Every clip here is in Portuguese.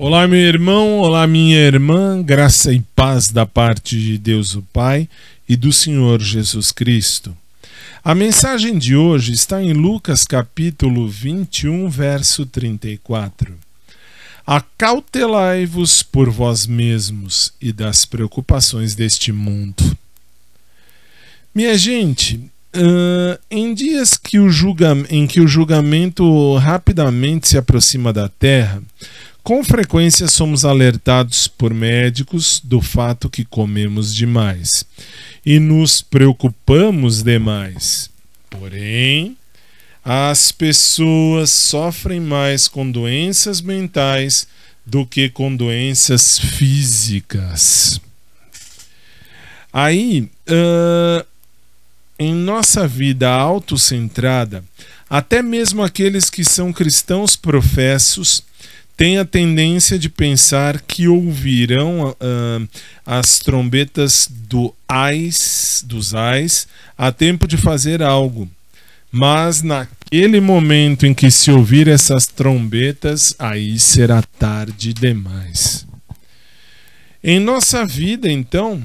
Olá, meu irmão, olá, minha irmã, graça e paz da parte de Deus o Pai e do Senhor Jesus Cristo. A mensagem de hoje está em Lucas capítulo 21, verso 34. Acautelai-vos por vós mesmos e das preocupações deste mundo. Minha gente, uh, em dias que o em que o julgamento rapidamente se aproxima da terra, com frequência somos alertados por médicos do fato que comemos demais e nos preocupamos demais. Porém, as pessoas sofrem mais com doenças mentais do que com doenças físicas. Aí, uh, em nossa vida autocentrada, até mesmo aqueles que são cristãos professos tem a tendência de pensar que ouvirão uh, as trombetas do ais, dos ais a tempo de fazer algo. Mas naquele momento em que se ouvir essas trombetas, aí será tarde demais. Em nossa vida, então,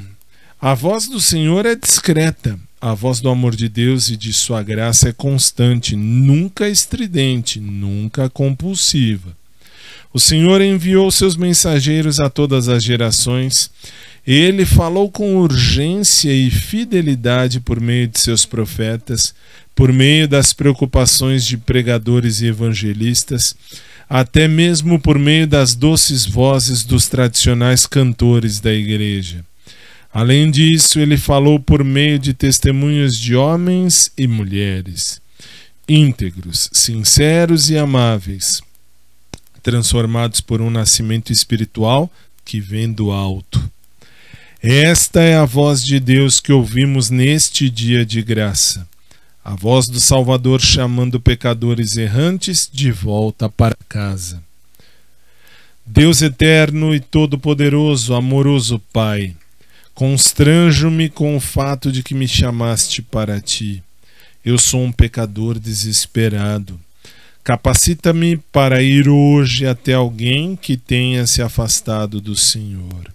a voz do Senhor é discreta, a voz do amor de Deus e de sua graça é constante, nunca estridente, nunca compulsiva. O Senhor enviou seus mensageiros a todas as gerações. Ele falou com urgência e fidelidade por meio de seus profetas, por meio das preocupações de pregadores e evangelistas, até mesmo por meio das doces vozes dos tradicionais cantores da igreja. Além disso, ele falou por meio de testemunhos de homens e mulheres, íntegros, sinceros e amáveis transformados por um nascimento espiritual que vem do alto. Esta é a voz de Deus que ouvimos neste dia de graça. A voz do Salvador chamando pecadores errantes de volta para casa. Deus eterno e todo-poderoso, amoroso Pai, constranjo-me com o fato de que me chamaste para ti. Eu sou um pecador desesperado. Capacita-me para ir hoje até alguém que tenha se afastado do Senhor.